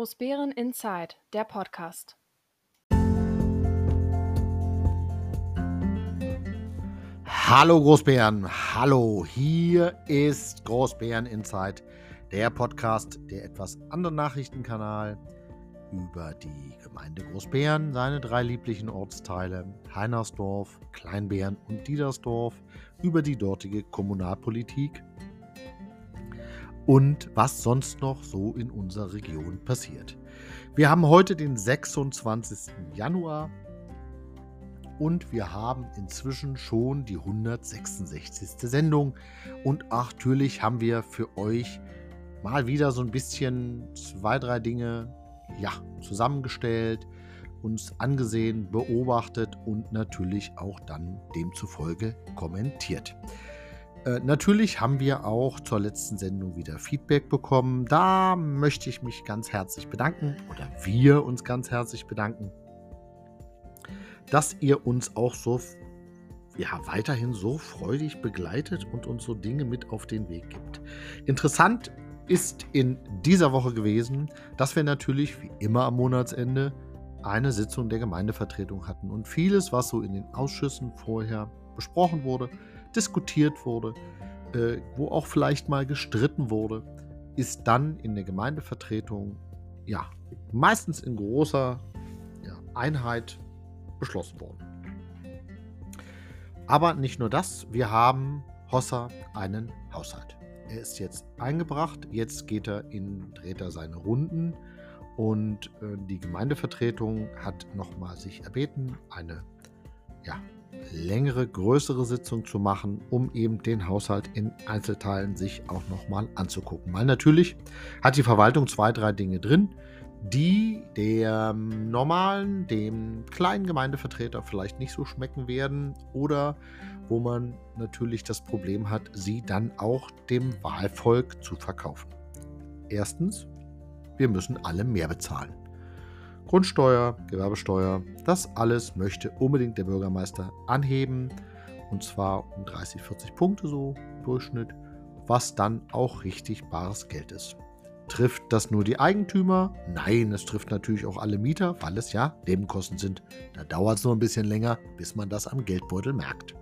Großbären Inside, der Podcast. Hallo Großbären, hallo, hier ist Großbären Inside, der Podcast, der etwas andere Nachrichtenkanal über die Gemeinde Großbären, seine drei lieblichen Ortsteile Heinersdorf, Kleinbären und Diedersdorf, über die dortige Kommunalpolitik und was sonst noch so in unserer Region passiert. Wir haben heute den 26. Januar und wir haben inzwischen schon die 166. Sendung. Und natürlich haben wir für euch mal wieder so ein bisschen zwei, drei Dinge ja, zusammengestellt, uns angesehen, beobachtet und natürlich auch dann demzufolge kommentiert. Äh, natürlich haben wir auch zur letzten Sendung wieder Feedback bekommen. Da möchte ich mich ganz herzlich bedanken oder wir uns ganz herzlich bedanken dass ihr uns auch so ja, weiterhin so freudig begleitet und uns so Dinge mit auf den Weg gibt. Interessant ist in dieser Woche gewesen, dass wir natürlich wie immer am Monatsende eine Sitzung der Gemeindevertretung hatten und vieles, was so in den Ausschüssen vorher besprochen wurde, diskutiert wurde, äh, wo auch vielleicht mal gestritten wurde, ist dann in der Gemeindevertretung ja meistens in großer ja, Einheit beschlossen worden. Aber nicht nur das, wir haben Hossa einen Haushalt. Er ist jetzt eingebracht, jetzt geht er in, dreht er seine Runden und äh, die Gemeindevertretung hat nochmal sich erbeten, eine ja, längere, größere Sitzung zu machen, um eben den Haushalt in Einzelteilen sich auch nochmal anzugucken. Weil natürlich hat die Verwaltung zwei, drei Dinge drin, die dem normalen, dem kleinen Gemeindevertreter vielleicht nicht so schmecken werden oder wo man natürlich das Problem hat, sie dann auch dem Wahlvolk zu verkaufen. Erstens, wir müssen alle mehr bezahlen. Grundsteuer, Gewerbesteuer, das alles möchte unbedingt der Bürgermeister anheben und zwar um 30, 40 Punkte so Durchschnitt, was dann auch richtig bares Geld ist. Trifft das nur die Eigentümer? Nein, es trifft natürlich auch alle Mieter, weil es ja Nebenkosten sind. Da dauert es nur ein bisschen länger, bis man das am Geldbeutel merkt.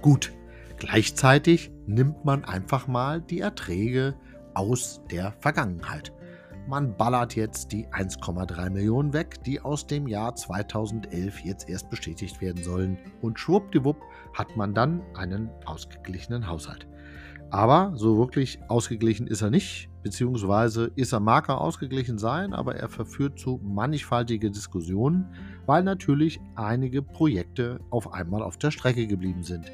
Gut, gleichzeitig nimmt man einfach mal die Erträge aus der Vergangenheit. Man ballert jetzt die 1,3 Millionen weg, die aus dem Jahr 2011 jetzt erst bestätigt werden sollen. Und schwuppdiwupp hat man dann einen ausgeglichenen Haushalt. Aber so wirklich ausgeglichen ist er nicht, beziehungsweise ist er mag er ausgeglichen sein, aber er verführt zu mannigfaltige Diskussionen, weil natürlich einige Projekte auf einmal auf der Strecke geblieben sind.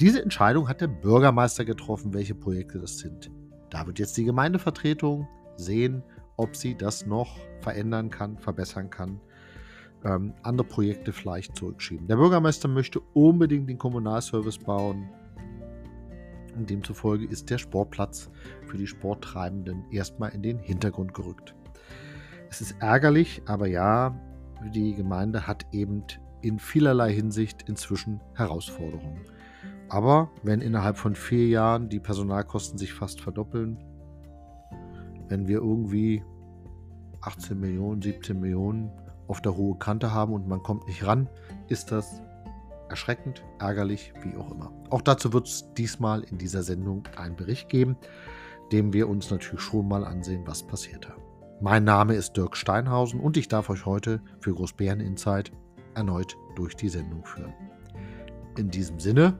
Diese Entscheidung hat der Bürgermeister getroffen, welche Projekte das sind. Da wird jetzt die Gemeindevertretung sehen, ob sie das noch verändern kann, verbessern kann, ähm, andere Projekte vielleicht zurückschieben. Der Bürgermeister möchte unbedingt den Kommunalservice bauen. Und demzufolge ist der Sportplatz für die Sporttreibenden erstmal in den Hintergrund gerückt. Es ist ärgerlich, aber ja, die Gemeinde hat eben in vielerlei Hinsicht inzwischen Herausforderungen. Aber wenn innerhalb von vier Jahren die Personalkosten sich fast verdoppeln, wenn wir irgendwie 18 Millionen, 17 Millionen auf der hohe Kante haben und man kommt nicht ran, ist das erschreckend, ärgerlich, wie auch immer. Auch dazu wird es diesmal in dieser Sendung einen Bericht geben, dem wir uns natürlich schon mal ansehen, was passierte. Mein Name ist Dirk Steinhausen und ich darf euch heute für Großbären Insight erneut durch die Sendung führen. In diesem Sinne.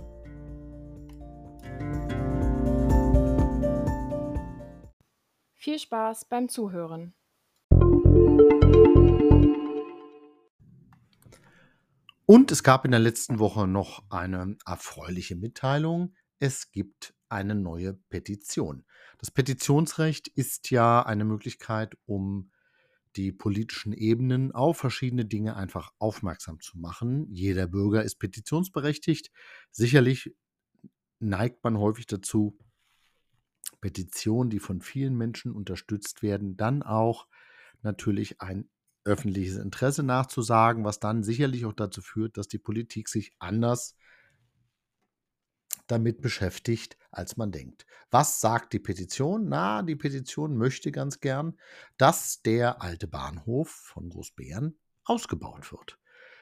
Viel Spaß beim Zuhören. Und es gab in der letzten Woche noch eine erfreuliche Mitteilung. Es gibt eine neue Petition. Das Petitionsrecht ist ja eine Möglichkeit, um die politischen Ebenen auf verschiedene Dinge einfach aufmerksam zu machen. Jeder Bürger ist petitionsberechtigt. Sicherlich neigt man häufig dazu, Petitionen, die von vielen Menschen unterstützt werden, dann auch natürlich ein öffentliches Interesse nachzusagen, was dann sicherlich auch dazu führt, dass die Politik sich anders damit beschäftigt, als man denkt. Was sagt die Petition? Na, die Petition möchte ganz gern, dass der alte Bahnhof von Großbären ausgebaut wird.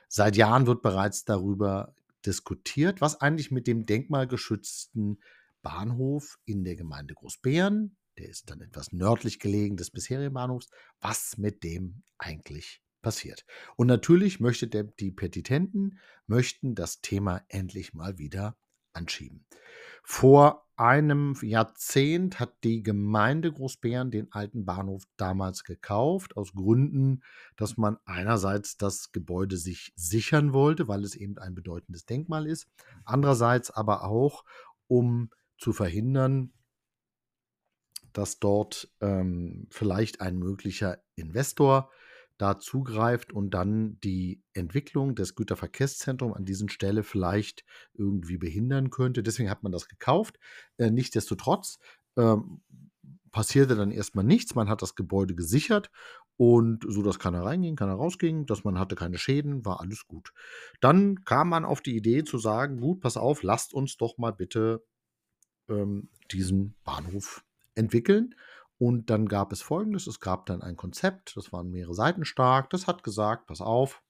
Seit Jahren wird bereits darüber diskutiert, was eigentlich mit dem denkmalgeschützten Bahnhof in der Gemeinde Großbären, der ist dann etwas nördlich gelegen des bisherigen Bahnhofs, was mit dem eigentlich passiert. Und natürlich möchte der, die Petitenten möchten das Thema endlich mal wieder anschieben. Vor einem Jahrzehnt hat die Gemeinde Großbären den alten Bahnhof damals gekauft, aus Gründen, dass man einerseits das Gebäude sich sichern wollte, weil es eben ein bedeutendes Denkmal ist, andererseits aber auch, um zu verhindern, dass dort ähm, vielleicht ein möglicher Investor da zugreift und dann die Entwicklung des Güterverkehrszentrums an diesen Stelle vielleicht irgendwie behindern könnte. Deswegen hat man das gekauft. Äh, Nichtsdestotrotz ähm, passierte dann erstmal nichts. Man hat das Gebäude gesichert und so, dass keiner reinging, keiner rausging, dass man hatte keine Schäden, war alles gut. Dann kam man auf die Idee zu sagen, gut, pass auf, lasst uns doch mal bitte ähm, diesen Bahnhof entwickeln. Und dann gab es Folgendes, es gab dann ein Konzept, das waren mehrere Seiten stark, das hat gesagt, pass auf,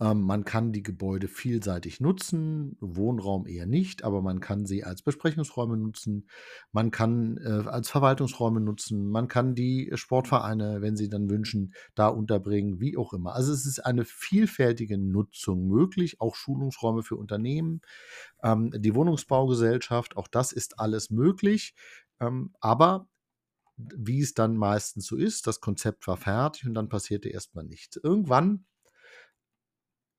ähm, man kann die Gebäude vielseitig nutzen, Wohnraum eher nicht, aber man kann sie als Besprechungsräume nutzen, man kann äh, als Verwaltungsräume nutzen, man kann die Sportvereine, wenn sie dann wünschen, da unterbringen, wie auch immer. Also es ist eine vielfältige Nutzung möglich, auch Schulungsräume für Unternehmen, ähm, die Wohnungsbaugesellschaft, auch das ist alles möglich. Ähm, aber wie es dann meistens so ist, das Konzept war fertig und dann passierte erstmal nichts. Irgendwann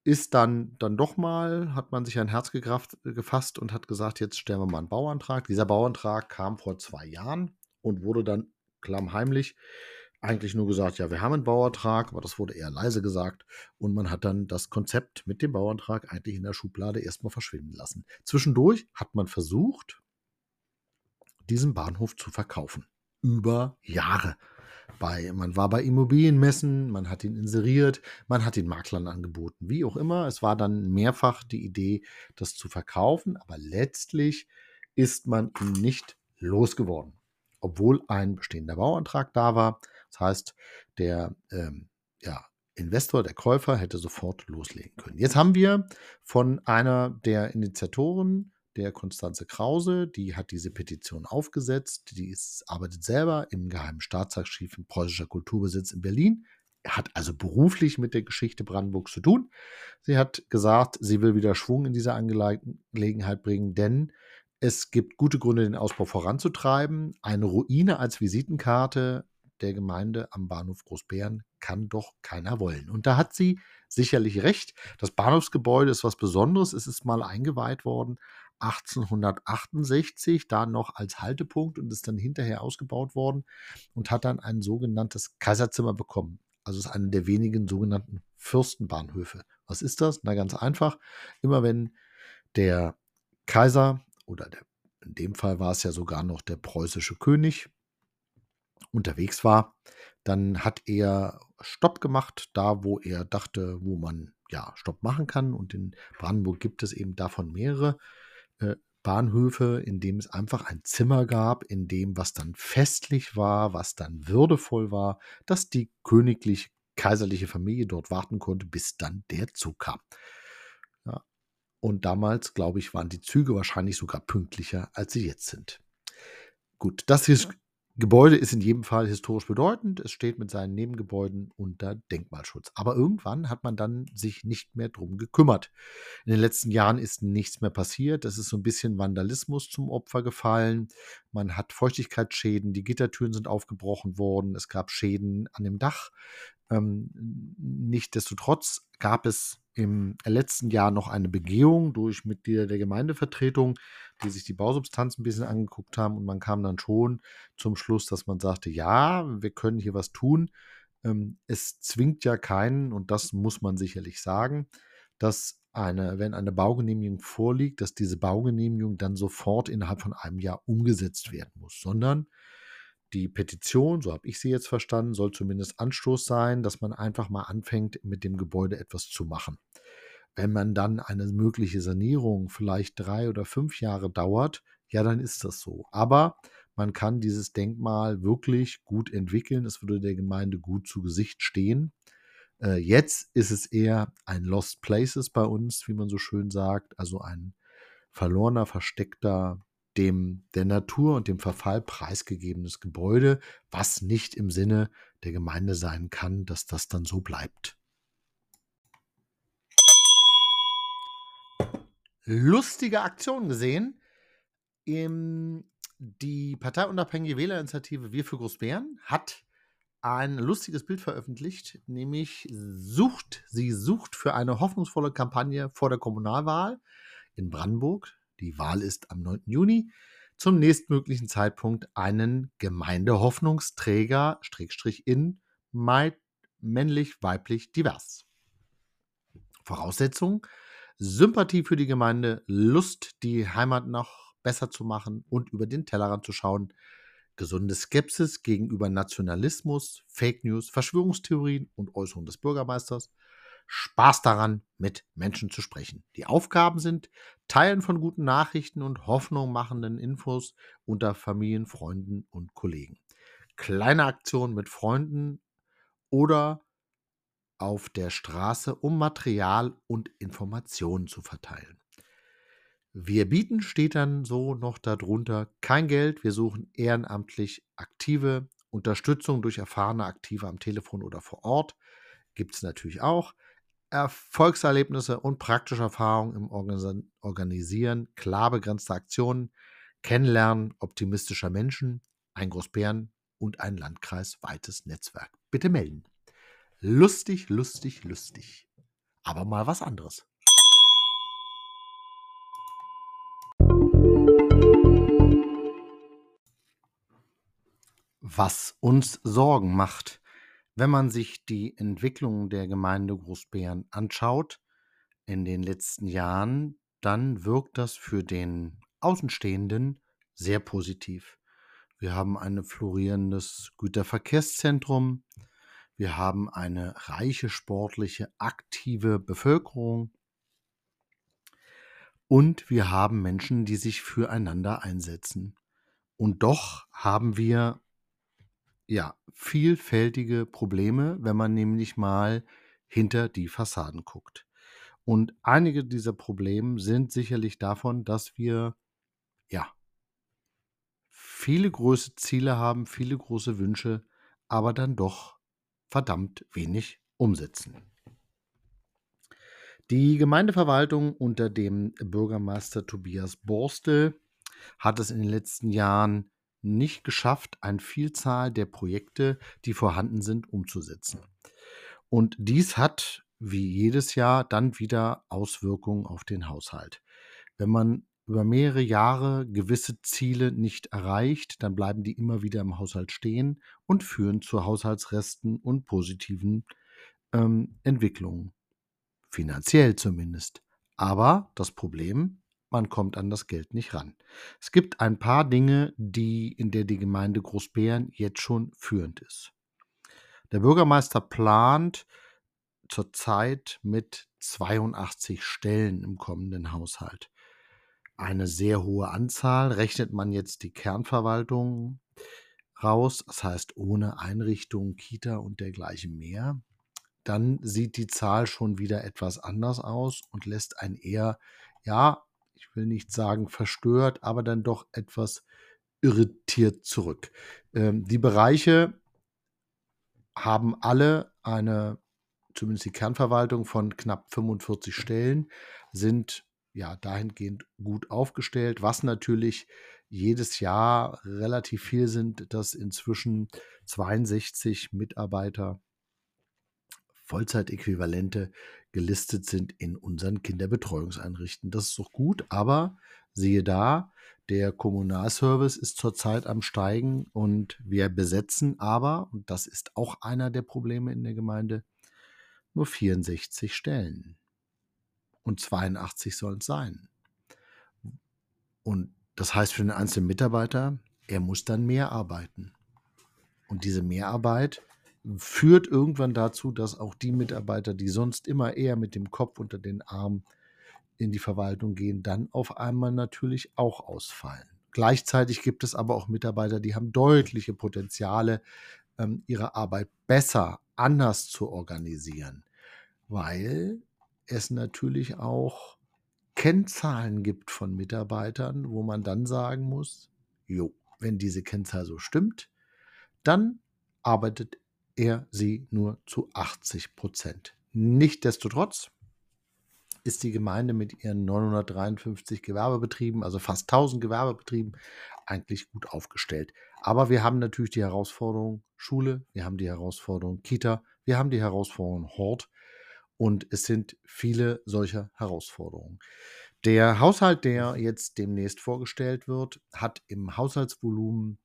ist dann, dann doch mal, hat man sich ein Herz gekraft, gefasst und hat gesagt, jetzt stellen wir mal einen Bauantrag. Dieser Bauantrag kam vor zwei Jahren und wurde dann klammheimlich eigentlich nur gesagt, ja, wir haben einen Bauantrag, aber das wurde eher leise gesagt. Und man hat dann das Konzept mit dem Bauantrag eigentlich in der Schublade erstmal verschwinden lassen. Zwischendurch hat man versucht, diesen Bahnhof zu verkaufen. Über Jahre. Bei, man war bei Immobilienmessen, man hat ihn inseriert, man hat ihn Maklern angeboten, wie auch immer. Es war dann mehrfach die Idee, das zu verkaufen, aber letztlich ist man ihn nicht losgeworden, obwohl ein bestehender Bauantrag da war. Das heißt, der ähm, ja, Investor, der Käufer, hätte sofort loslegen können. Jetzt haben wir von einer der Initiatoren der Konstanze Krause, die hat diese Petition aufgesetzt, die ist, arbeitet selber im Geheimen Staatsarchiv in preußischer Kulturbesitz in Berlin, hat also beruflich mit der Geschichte Brandenburgs zu tun. Sie hat gesagt, sie will wieder Schwung in diese Angelegenheit bringen, denn es gibt gute Gründe, den Ausbau voranzutreiben. Eine Ruine als Visitenkarte der Gemeinde am Bahnhof Großbären kann doch keiner wollen. Und da hat sie sicherlich recht. Das Bahnhofsgebäude ist was Besonderes. Es ist mal eingeweiht worden 1868 da noch als Haltepunkt und ist dann hinterher ausgebaut worden und hat dann ein sogenanntes Kaiserzimmer bekommen. Also ist einer der wenigen sogenannten Fürstenbahnhöfe. Was ist das? Na ganz einfach. Immer wenn der Kaiser oder der, in dem Fall war es ja sogar noch der preußische König unterwegs war, dann hat er Stopp gemacht, da wo er dachte, wo man ja Stopp machen kann. Und in Brandenburg gibt es eben davon mehrere. Äh, Bahnhöfe, in dem es einfach ein Zimmer gab, in dem was dann festlich war, was dann würdevoll war, dass die königlich kaiserliche Familie dort warten konnte, bis dann der Zug kam. Ja. Und damals, glaube ich, waren die Züge wahrscheinlich sogar pünktlicher, als sie jetzt sind. Gut, das ist Gebäude ist in jedem Fall historisch bedeutend. Es steht mit seinen Nebengebäuden unter Denkmalschutz. Aber irgendwann hat man dann sich nicht mehr drum gekümmert. In den letzten Jahren ist nichts mehr passiert. Es ist so ein bisschen Vandalismus zum Opfer gefallen. Man hat Feuchtigkeitsschäden. Die Gittertüren sind aufgebrochen worden. Es gab Schäden an dem Dach. Ähm, Nichtsdestotrotz gab es im letzten Jahr noch eine Begehung durch Mitglieder der Gemeindevertretung, die sich die Bausubstanz ein bisschen angeguckt haben und man kam dann schon zum Schluss, dass man sagte, ja, wir können hier was tun. Ähm, es zwingt ja keinen, und das muss man sicherlich sagen, dass eine, wenn eine Baugenehmigung vorliegt, dass diese Baugenehmigung dann sofort innerhalb von einem Jahr umgesetzt werden muss, sondern die Petition, so habe ich sie jetzt verstanden, soll zumindest Anstoß sein, dass man einfach mal anfängt, mit dem Gebäude etwas zu machen. wenn man dann eine mögliche Sanierung vielleicht drei oder fünf Jahre dauert, ja, dann ist das so. Aber man kann dieses Denkmal wirklich gut entwickeln. Es würde der Gemeinde gut zu Gesicht stehen. Äh, jetzt ist es eher ein Lost Places bei uns, wie man so schön sagt, also ein verlorener, versteckter, dem der Natur und dem Verfall preisgegebenes Gebäude, was nicht im Sinne der Gemeinde sein kann, dass das dann so bleibt. Lustige Aktion gesehen. Die parteiunabhängige Wählerinitiative Wir für Großbären hat ein lustiges Bild veröffentlicht, nämlich sucht, sie sucht für eine hoffnungsvolle Kampagne vor der Kommunalwahl in Brandenburg, die Wahl ist am 9. Juni, zum nächstmöglichen Zeitpunkt einen Gemeindehoffnungsträger, Strickstrich in, männlich, weiblich, divers. Voraussetzung, Sympathie für die Gemeinde, Lust, die Heimat noch besser zu machen und über den Tellerrand zu schauen, gesunde Skepsis gegenüber Nationalismus, Fake News, Verschwörungstheorien und Äußerungen des Bürgermeisters, Spaß daran, mit Menschen zu sprechen. Die Aufgaben sind Teilen von guten Nachrichten und Hoffnung machenden Infos unter Familien, Freunden und Kollegen. Kleine Aktionen mit Freunden oder auf der Straße, um Material und Informationen zu verteilen. Wir bieten steht dann so noch darunter kein Geld. Wir suchen ehrenamtlich aktive Unterstützung durch erfahrene Aktive am Telefon oder vor Ort. Gibt es natürlich auch. Erfolgserlebnisse und praktische Erfahrungen im Organisieren klar begrenzter Aktionen, Kennenlernen optimistischer Menschen, ein Großbären und ein landkreisweites Netzwerk. Bitte melden. Lustig, lustig, lustig. Aber mal was anderes. Was uns Sorgen macht, wenn man sich die Entwicklung der Gemeinde Großbären anschaut in den letzten Jahren, dann wirkt das für den Außenstehenden sehr positiv. Wir haben ein florierendes Güterverkehrszentrum, wir haben eine reiche sportliche, aktive Bevölkerung und wir haben Menschen, die sich füreinander einsetzen. Und doch haben wir ja, vielfältige Probleme, wenn man nämlich mal hinter die Fassaden guckt. Und einige dieser Probleme sind sicherlich davon, dass wir ja viele große Ziele haben, viele große Wünsche, aber dann doch verdammt wenig umsetzen. Die Gemeindeverwaltung unter dem Bürgermeister Tobias Borstel hat es in den letzten Jahren nicht geschafft, eine Vielzahl der Projekte, die vorhanden sind, umzusetzen. Und dies hat, wie jedes Jahr, dann wieder Auswirkungen auf den Haushalt. Wenn man über mehrere Jahre gewisse Ziele nicht erreicht, dann bleiben die immer wieder im Haushalt stehen und führen zu Haushaltsresten und positiven ähm, Entwicklungen. Finanziell zumindest. Aber das Problem, man kommt an das Geld nicht ran. Es gibt ein paar Dinge, die in der die Gemeinde Großbären jetzt schon führend ist. Der Bürgermeister plant zurzeit mit 82 Stellen im kommenden Haushalt. Eine sehr hohe Anzahl. Rechnet man jetzt die Kernverwaltung raus, das heißt ohne Einrichtung, Kita und dergleichen mehr, dann sieht die Zahl schon wieder etwas anders aus und lässt ein eher, ja, ich will nicht sagen verstört, aber dann doch etwas irritiert zurück. Ähm, die Bereiche haben alle eine, zumindest die Kernverwaltung von knapp 45 Stellen, sind ja dahingehend gut aufgestellt, was natürlich jedes Jahr relativ viel sind, dass inzwischen 62 Mitarbeiter Vollzeitäquivalente gelistet sind in unseren Kinderbetreuungseinrichtungen. Das ist doch gut, aber siehe da, der Kommunalservice ist zurzeit am Steigen und wir besetzen aber, und das ist auch einer der Probleme in der Gemeinde, nur 64 Stellen. Und 82 sollen es sein. Und das heißt für den einzelnen Mitarbeiter, er muss dann mehr arbeiten. Und diese Mehrarbeit führt irgendwann dazu, dass auch die Mitarbeiter, die sonst immer eher mit dem Kopf unter den Arm in die Verwaltung gehen, dann auf einmal natürlich auch ausfallen. Gleichzeitig gibt es aber auch Mitarbeiter, die haben deutliche Potenziale, ähm, ihre Arbeit besser, anders zu organisieren, weil es natürlich auch Kennzahlen gibt von Mitarbeitern, wo man dann sagen muss, jo, wenn diese Kennzahl so stimmt, dann arbeitet er sie nur zu 80 Prozent. Nichtsdestotrotz ist die Gemeinde mit ihren 953 Gewerbebetrieben, also fast 1000 Gewerbebetrieben, eigentlich gut aufgestellt. Aber wir haben natürlich die Herausforderung Schule, wir haben die Herausforderung Kita, wir haben die Herausforderung Hort und es sind viele solcher Herausforderungen. Der Haushalt, der jetzt demnächst vorgestellt wird, hat im Haushaltsvolumen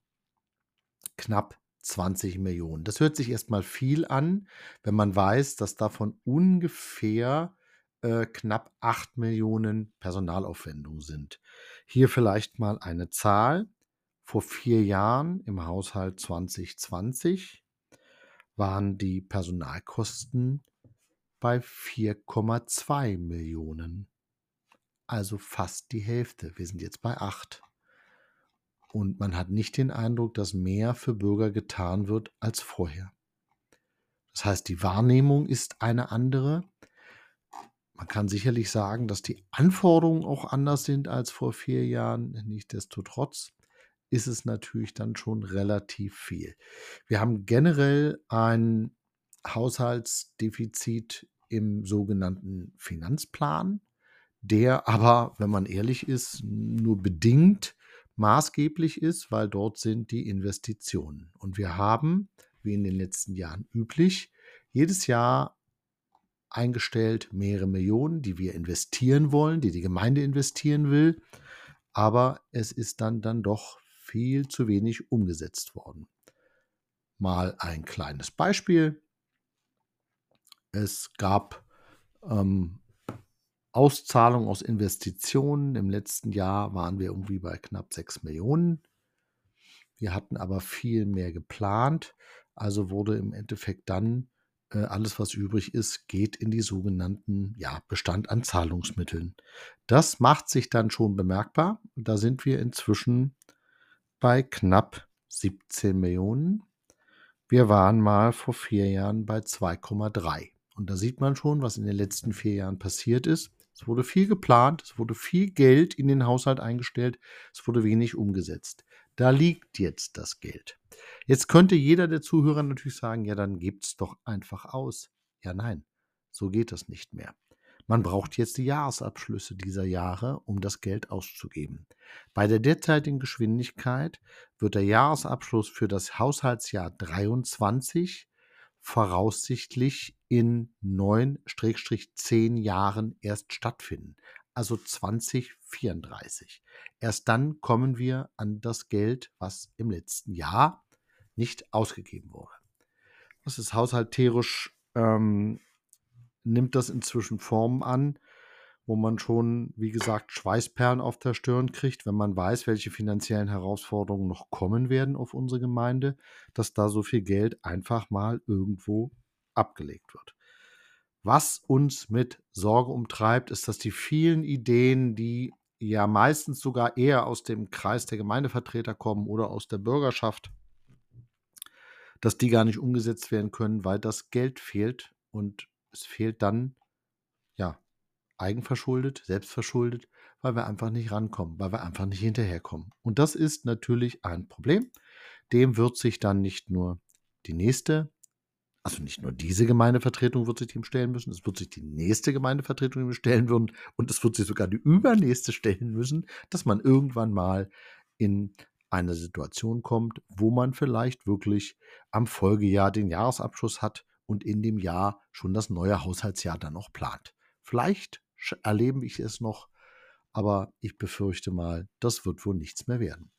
knapp 20 Millionen. Das hört sich erstmal viel an, wenn man weiß, dass davon ungefähr äh, knapp 8 Millionen Personalaufwendungen sind. Hier vielleicht mal eine Zahl. Vor vier Jahren im Haushalt 2020 waren die Personalkosten bei 4,2 Millionen. Also fast die Hälfte. Wir sind jetzt bei 8. Und man hat nicht den Eindruck, dass mehr für Bürger getan wird als vorher. Das heißt, die Wahrnehmung ist eine andere. Man kann sicherlich sagen, dass die Anforderungen auch anders sind als vor vier Jahren. Nichtsdestotrotz ist es natürlich dann schon relativ viel. Wir haben generell ein Haushaltsdefizit im sogenannten Finanzplan, der aber, wenn man ehrlich ist, nur bedingt maßgeblich ist, weil dort sind die Investitionen. Und wir haben, wie in den letzten Jahren üblich, jedes Jahr eingestellt mehrere Millionen, die wir investieren wollen, die die Gemeinde investieren will. Aber es ist dann, dann doch viel zu wenig umgesetzt worden. Mal ein kleines Beispiel. Es gab ähm, Auszahlung aus Investitionen. Im letzten Jahr waren wir irgendwie bei knapp 6 Millionen. Wir hatten aber viel mehr geplant. Also wurde im Endeffekt dann äh, alles, was übrig ist, geht in die sogenannten ja, Bestand an Zahlungsmitteln. Das macht sich dann schon bemerkbar. Da sind wir inzwischen bei knapp 17 Millionen. Wir waren mal vor vier Jahren bei 2,3. Und da sieht man schon, was in den letzten vier Jahren passiert ist. Es wurde viel geplant, es wurde viel Geld in den Haushalt eingestellt, es wurde wenig umgesetzt. Da liegt jetzt das Geld. Jetzt könnte jeder der Zuhörer natürlich sagen, ja, dann es doch einfach aus. Ja, nein, so geht das nicht mehr. Man braucht jetzt die Jahresabschlüsse dieser Jahre, um das Geld auszugeben. Bei der derzeitigen Geschwindigkeit wird der Jahresabschluss für das Haushaltsjahr 23 voraussichtlich in 9-10 Jahren erst stattfinden, also 2034. Erst dann kommen wir an das Geld, was im letzten Jahr nicht ausgegeben wurde. Das ist haushalterisch, ähm, nimmt das inzwischen Formen an, wo man schon, wie gesagt, Schweißperlen auf der Stirn kriegt, wenn man weiß, welche finanziellen Herausforderungen noch kommen werden auf unsere Gemeinde, dass da so viel Geld einfach mal irgendwo abgelegt wird. Was uns mit Sorge umtreibt, ist, dass die vielen Ideen, die ja meistens sogar eher aus dem Kreis der Gemeindevertreter kommen oder aus der Bürgerschaft, dass die gar nicht umgesetzt werden können, weil das Geld fehlt und es fehlt dann ja eigenverschuldet, selbstverschuldet, weil wir einfach nicht rankommen, weil wir einfach nicht hinterherkommen. Und das ist natürlich ein Problem. Dem wird sich dann nicht nur die nächste, also nicht nur diese Gemeindevertretung wird sich dem stellen müssen, es wird sich die nächste Gemeindevertretung stellen würden und es wird sich sogar die übernächste stellen müssen, dass man irgendwann mal in eine Situation kommt, wo man vielleicht wirklich am Folgejahr den Jahresabschluss hat und in dem Jahr schon das neue Haushaltsjahr dann noch plant. Vielleicht erlebe ich es noch, aber ich befürchte mal, das wird wohl nichts mehr werden.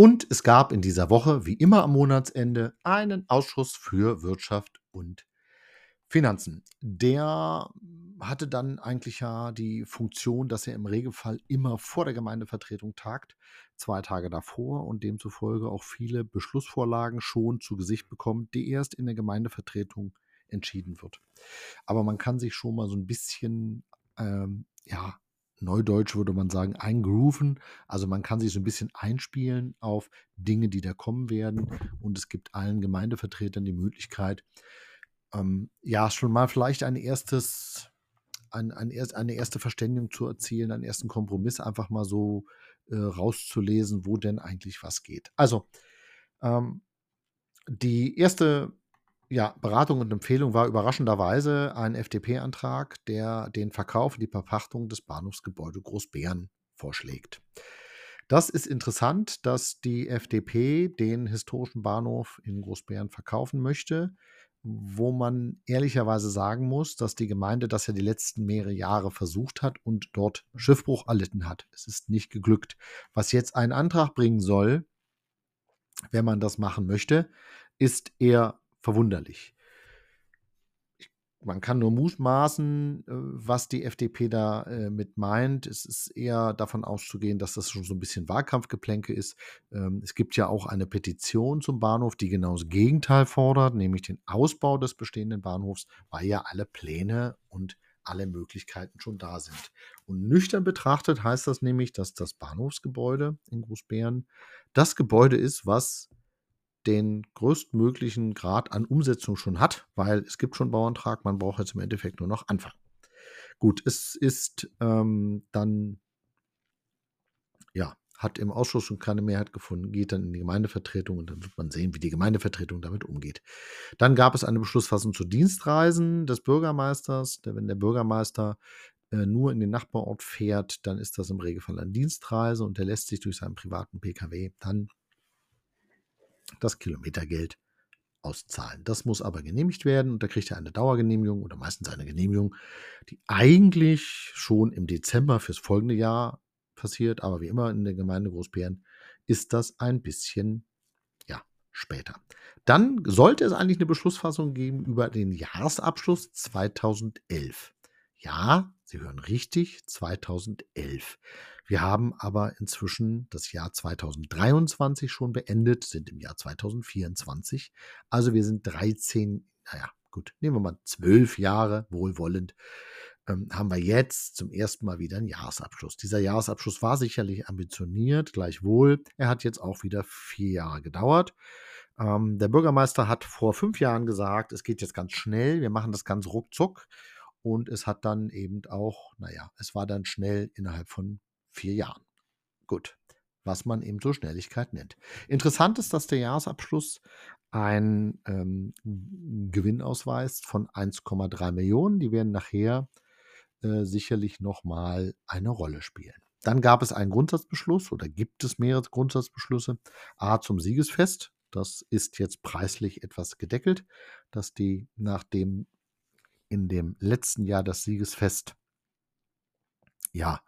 Und es gab in dieser Woche, wie immer am Monatsende, einen Ausschuss für Wirtschaft und Finanzen. Der hatte dann eigentlich ja die Funktion, dass er im Regelfall immer vor der Gemeindevertretung tagt, zwei Tage davor und demzufolge auch viele Beschlussvorlagen schon zu Gesicht bekommt, die erst in der Gemeindevertretung entschieden wird. Aber man kann sich schon mal so ein bisschen, ähm, ja, neudeutsch würde man sagen, eingrooven. Also man kann sich so ein bisschen einspielen auf Dinge, die da kommen werden. Und es gibt allen Gemeindevertretern die Möglichkeit, ähm, ja, schon mal vielleicht ein erstes, ein, ein eine erste Verständigung zu erzielen, einen ersten Kompromiss einfach mal so äh, rauszulesen, wo denn eigentlich was geht. Also, ähm, die erste ja, Beratung und Empfehlung war überraschenderweise ein FDP-Antrag, der den Verkauf und die Verpachtung des Bahnhofsgebäude Großbären vorschlägt. Das ist interessant, dass die FDP den historischen Bahnhof in Großbären verkaufen möchte wo man ehrlicherweise sagen muss, dass die Gemeinde das ja die letzten mehrere Jahre versucht hat und dort Schiffbruch erlitten hat. Es ist nicht geglückt. Was jetzt einen Antrag bringen soll, wenn man das machen möchte, ist eher verwunderlich man kann nur mutmaßen, äh, was die FDP da äh, mit meint. Es ist eher davon auszugehen, dass das schon so ein bisschen Wahlkampfgeplänke ist. Ähm, es gibt ja auch eine Petition zum Bahnhof, die genau das Gegenteil fordert, nämlich den Ausbau des bestehenden Bahnhofs, weil ja alle Pläne und alle Möglichkeiten schon da sind. Und nüchtern betrachtet heißt das nämlich, dass das Bahnhofsgebäude in Großbären das Gebäude ist, was den größtmöglichen Grad an Umsetzung schon hat, weil es gibt schon Bauantrag, man braucht jetzt im Endeffekt nur noch anfangen. Gut, es ist ähm, dann, ja, hat im Ausschuss schon keine Mehrheit gefunden, geht dann in die Gemeindevertretung und dann wird man sehen, wie die Gemeindevertretung damit umgeht. Dann gab es eine Beschlussfassung zu Dienstreisen des Bürgermeisters. Wenn der Bürgermeister äh, nur in den Nachbarort fährt, dann ist das im Regelfall eine Dienstreise und der lässt sich durch seinen privaten Pkw dann das Kilometergeld auszahlen. Das muss aber genehmigt werden und da kriegt er eine Dauergenehmigung oder meistens eine Genehmigung, die eigentlich schon im Dezember fürs folgende Jahr passiert, aber wie immer in der Gemeinde Großbären ist das ein bisschen ja, später. Dann sollte es eigentlich eine Beschlussfassung geben über den Jahresabschluss 2011. Ja, Sie hören richtig, 2011. Wir haben aber inzwischen das Jahr 2023 schon beendet, sind im Jahr 2024. Also wir sind 13, naja, gut, nehmen wir mal 12 Jahre wohlwollend, ähm, haben wir jetzt zum ersten Mal wieder einen Jahresabschluss. Dieser Jahresabschluss war sicherlich ambitioniert, gleichwohl. Er hat jetzt auch wieder vier Jahre gedauert. Ähm, der Bürgermeister hat vor fünf Jahren gesagt, es geht jetzt ganz schnell, wir machen das ganz ruckzuck. Und es hat dann eben auch, naja, es war dann schnell innerhalb von vier Jahren. Gut, was man eben so Schnelligkeit nennt. Interessant ist, dass der Jahresabschluss einen ähm, Gewinn ausweist von 1,3 Millionen. Die werden nachher äh, sicherlich nochmal eine Rolle spielen. Dann gab es einen Grundsatzbeschluss oder gibt es mehrere Grundsatzbeschlüsse. A zum Siegesfest. Das ist jetzt preislich etwas gedeckelt, dass die, nachdem in dem letzten Jahr das Siegesfest ja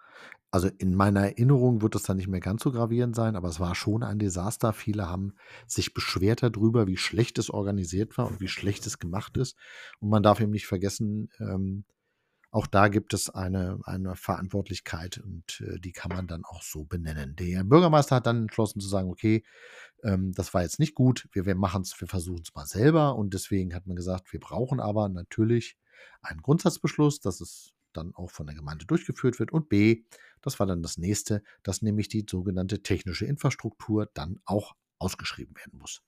also in meiner Erinnerung wird es dann nicht mehr ganz so gravierend sein, aber es war schon ein Desaster. Viele haben sich beschwert darüber, wie schlecht es organisiert war und wie schlecht es gemacht ist. Und man darf eben nicht vergessen, ähm, auch da gibt es eine, eine Verantwortlichkeit und äh, die kann man dann auch so benennen. Der Bürgermeister hat dann entschlossen zu sagen, okay, ähm, das war jetzt nicht gut, wir, wir machen es, wir versuchen es mal selber und deswegen hat man gesagt, wir brauchen aber natürlich einen Grundsatzbeschluss, dass es dann auch von der Gemeinde durchgeführt wird und B, das war dann das nächste, dass nämlich die sogenannte technische Infrastruktur dann auch ausgeschrieben werden muss.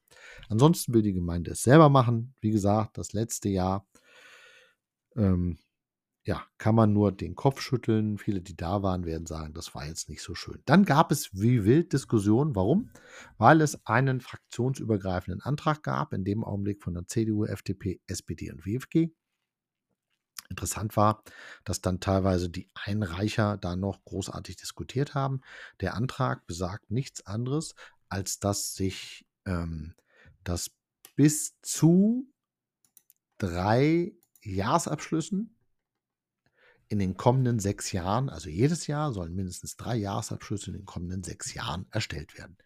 Ansonsten will die Gemeinde es selber machen. Wie gesagt, das letzte Jahr ähm, ja, kann man nur den Kopf schütteln. Viele, die da waren, werden sagen, das war jetzt nicht so schön. Dann gab es wie wild Diskussionen. Warum? Weil es einen fraktionsübergreifenden Antrag gab, in dem Augenblick von der CDU, FDP, SPD und WFG. Interessant war, dass dann teilweise die Einreicher da noch großartig diskutiert haben. Der Antrag besagt nichts anderes, als dass sich ähm, das bis zu drei Jahresabschlüssen in den kommenden sechs Jahren, also jedes Jahr sollen mindestens drei Jahresabschlüsse in den kommenden sechs Jahren erstellt werden.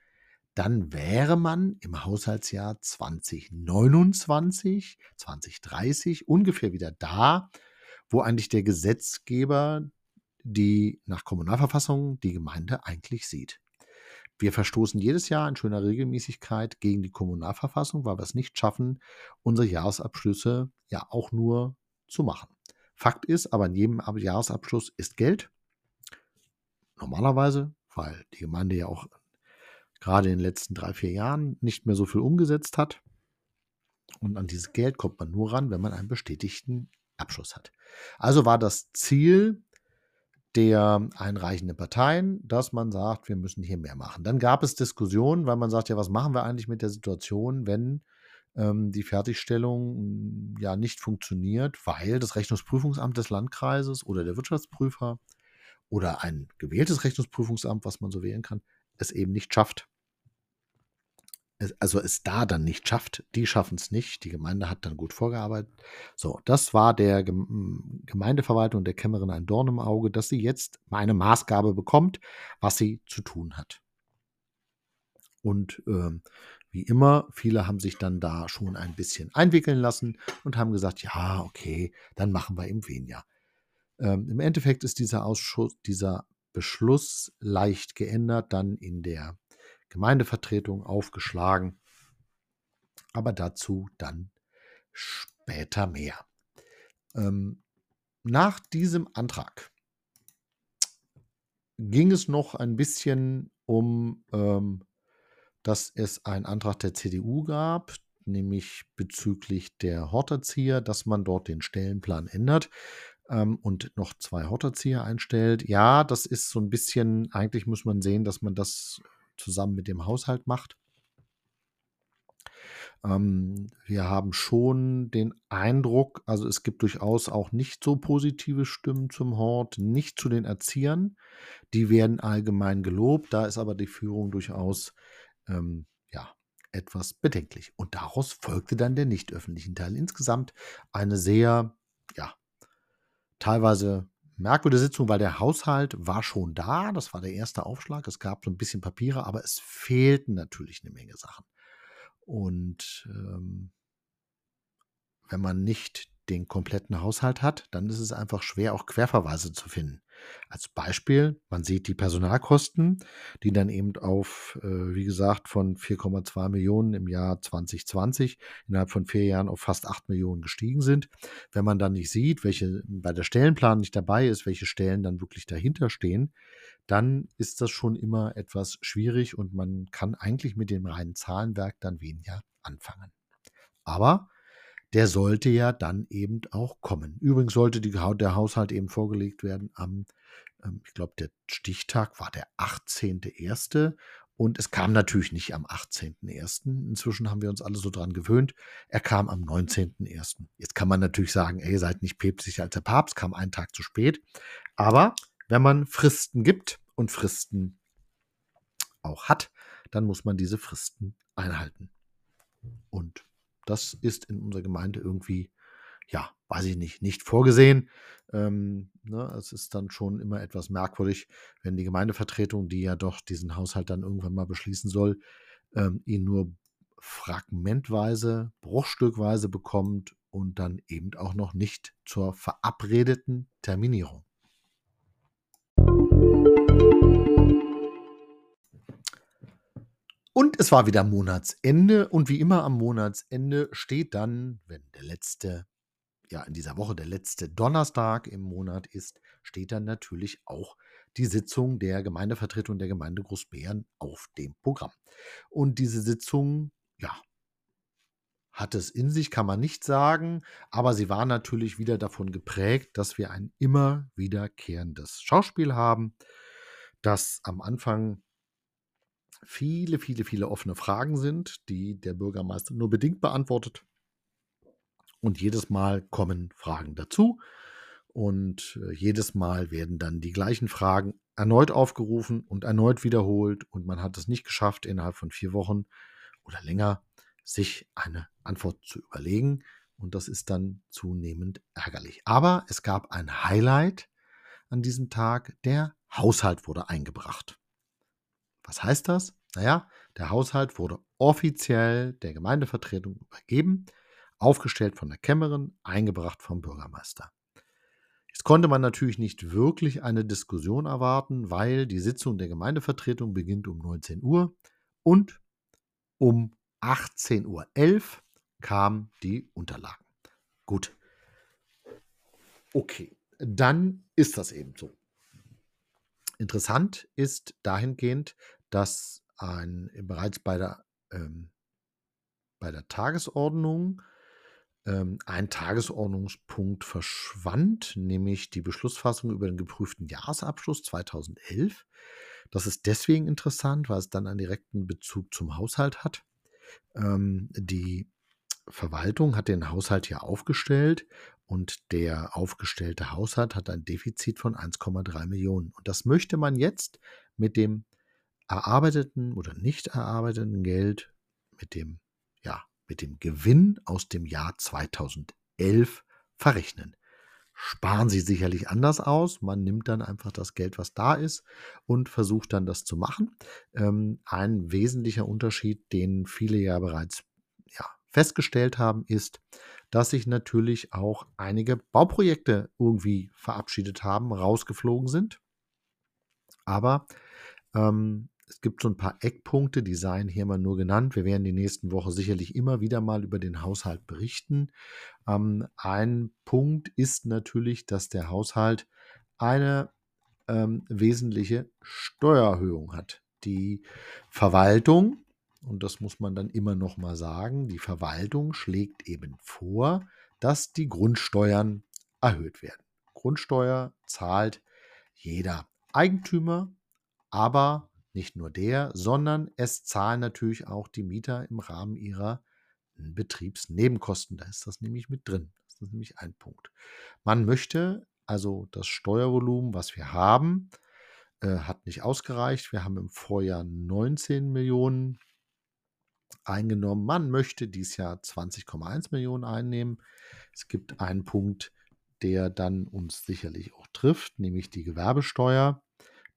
Dann wäre man im Haushaltsjahr 2029, 2030 ungefähr wieder da, wo eigentlich der Gesetzgeber die nach Kommunalverfassung die Gemeinde eigentlich sieht. Wir verstoßen jedes Jahr in schöner Regelmäßigkeit gegen die Kommunalverfassung, weil wir es nicht schaffen, unsere Jahresabschlüsse ja auch nur zu machen. Fakt ist, aber in jedem Jahresabschluss ist Geld. Normalerweise, weil die Gemeinde ja auch gerade in den letzten drei, vier Jahren nicht mehr so viel umgesetzt hat. Und an dieses Geld kommt man nur ran, wenn man einen bestätigten Abschluss hat. Also war das Ziel der einreichenden Parteien, dass man sagt, wir müssen hier mehr machen. Dann gab es Diskussionen, weil man sagt, ja, was machen wir eigentlich mit der Situation, wenn ähm, die Fertigstellung hm, ja nicht funktioniert, weil das Rechnungsprüfungsamt des Landkreises oder der Wirtschaftsprüfer oder ein gewähltes Rechnungsprüfungsamt, was man so wählen kann, es eben nicht schafft. also es da dann nicht schafft, die schaffen es nicht. Die Gemeinde hat dann gut vorgearbeitet. So, das war der Gemeindeverwaltung der Kämmerin ein Dorn im Auge, dass sie jetzt eine Maßgabe bekommt, was sie zu tun hat. Und ähm, wie immer, viele haben sich dann da schon ein bisschen einwickeln lassen und haben gesagt, ja, okay, dann machen wir im weniger. Ähm, Im Endeffekt ist dieser Ausschuss, dieser Beschluss leicht geändert, dann in der Gemeindevertretung aufgeschlagen. Aber dazu dann später mehr. Ähm, nach diesem Antrag ging es noch ein bisschen um, ähm, dass es einen Antrag der CDU gab, nämlich bezüglich der Horterzieher, dass man dort den Stellenplan ändert ähm, und noch zwei Horterzieher einstellt. Ja, das ist so ein bisschen, eigentlich muss man sehen, dass man das zusammen mit dem Haushalt macht. Ähm, wir haben schon den Eindruck, also es gibt durchaus auch nicht so positive Stimmen zum Hort, nicht zu den Erziehern. Die werden allgemein gelobt, da ist aber die Führung durchaus ähm, ja, etwas bedenklich. Und daraus folgte dann der nicht öffentlichen Teil. Insgesamt eine sehr, ja, teilweise merkwürdige Sitzung, weil der Haushalt war schon da. Das war der erste Aufschlag. Es gab so ein bisschen Papiere, aber es fehlten natürlich eine Menge Sachen. Und ähm, wenn man nicht den kompletten Haushalt hat, dann ist es einfach schwer, auch Querverweise zu finden. Als Beispiel, man sieht die Personalkosten, die dann eben auf, äh, wie gesagt, von 4,2 Millionen im Jahr 2020 innerhalb von vier Jahren auf fast 8 Millionen gestiegen sind. Wenn man dann nicht sieht, welche bei der Stellenplan nicht dabei ist, welche Stellen dann wirklich dahinter stehen, dann ist das schon immer etwas schwierig und man kann eigentlich mit dem reinen Zahlenwerk dann weniger anfangen. Aber der sollte ja dann eben auch kommen. Übrigens sollte die, der Haushalt eben vorgelegt werden am, ähm, ich glaube, der Stichtag war der 18.01. Und es kam natürlich nicht am 18.01. Inzwischen haben wir uns alle so dran gewöhnt. Er kam am 19.01. Jetzt kann man natürlich sagen, ey, seid nicht päpstlicher als der Papst, kam einen Tag zu spät. Aber wenn man Fristen gibt und Fristen auch hat, dann muss man diese Fristen einhalten. Und das ist in unserer Gemeinde irgendwie, ja, weiß ich nicht, nicht vorgesehen. Ähm, ne, es ist dann schon immer etwas merkwürdig, wenn die Gemeindevertretung, die ja doch diesen Haushalt dann irgendwann mal beschließen soll, ähm, ihn nur fragmentweise, bruchstückweise bekommt und dann eben auch noch nicht zur verabredeten Terminierung. Und es war wieder Monatsende und wie immer am Monatsende steht dann, wenn der letzte, ja in dieser Woche der letzte Donnerstag im Monat ist, steht dann natürlich auch die Sitzung der Gemeindevertretung der Gemeinde Großbären auf dem Programm. Und diese Sitzung, ja, hat es in sich, kann man nicht sagen, aber sie war natürlich wieder davon geprägt, dass wir ein immer wiederkehrendes Schauspiel haben, das am Anfang viele, viele, viele offene Fragen sind, die der Bürgermeister nur bedingt beantwortet. Und jedes Mal kommen Fragen dazu. Und äh, jedes Mal werden dann die gleichen Fragen erneut aufgerufen und erneut wiederholt. Und man hat es nicht geschafft, innerhalb von vier Wochen oder länger sich eine Antwort zu überlegen. Und das ist dann zunehmend ärgerlich. Aber es gab ein Highlight an diesem Tag. Der Haushalt wurde eingebracht. Was heißt das? Naja, Der Haushalt wurde offiziell der Gemeindevertretung übergeben, aufgestellt von der Kämmerin, eingebracht vom Bürgermeister. Jetzt konnte man natürlich nicht wirklich eine Diskussion erwarten, weil die Sitzung der Gemeindevertretung beginnt um 19 Uhr und um 18.11 Uhr kamen die Unterlagen. Gut. Okay, dann ist das eben so. Interessant ist dahingehend, dass ein, bereits bei der, ähm, bei der Tagesordnung ähm, ein Tagesordnungspunkt verschwand, nämlich die Beschlussfassung über den geprüften Jahresabschluss 2011. Das ist deswegen interessant, weil es dann einen direkten Bezug zum Haushalt hat. Ähm, die Verwaltung hat den Haushalt ja aufgestellt und der aufgestellte Haushalt hat ein Defizit von 1,3 Millionen. Und das möchte man jetzt mit dem erarbeiteten oder nicht erarbeiteten Geld, mit dem, ja, mit dem Gewinn aus dem Jahr 2011 verrechnen. Sparen Sie sicherlich anders aus. Man nimmt dann einfach das Geld, was da ist, und versucht dann das zu machen. Ähm, ein wesentlicher Unterschied, den viele ja bereits ja, festgestellt haben, ist, dass sich natürlich auch einige Bauprojekte irgendwie verabschiedet haben, rausgeflogen sind. Aber ähm, es gibt so ein paar Eckpunkte, die seien hier mal nur genannt. Wir werden die nächsten Woche sicherlich immer wieder mal über den Haushalt berichten. Ähm, ein Punkt ist natürlich, dass der Haushalt eine ähm, wesentliche Steuererhöhung hat. Die Verwaltung und das muss man dann immer noch mal sagen, die Verwaltung schlägt eben vor, dass die Grundsteuern erhöht werden. Grundsteuer zahlt jeder Eigentümer, aber nicht nur der, sondern es zahlen natürlich auch die Mieter im Rahmen ihrer Betriebsnebenkosten. Da ist das nämlich mit drin. Das ist nämlich ein Punkt. Man möchte also das Steuervolumen, was wir haben, äh, hat nicht ausgereicht. Wir haben im Vorjahr 19 Millionen eingenommen. Man möchte dieses Jahr 20,1 Millionen einnehmen. Es gibt einen Punkt, der dann uns sicherlich auch trifft, nämlich die Gewerbesteuer,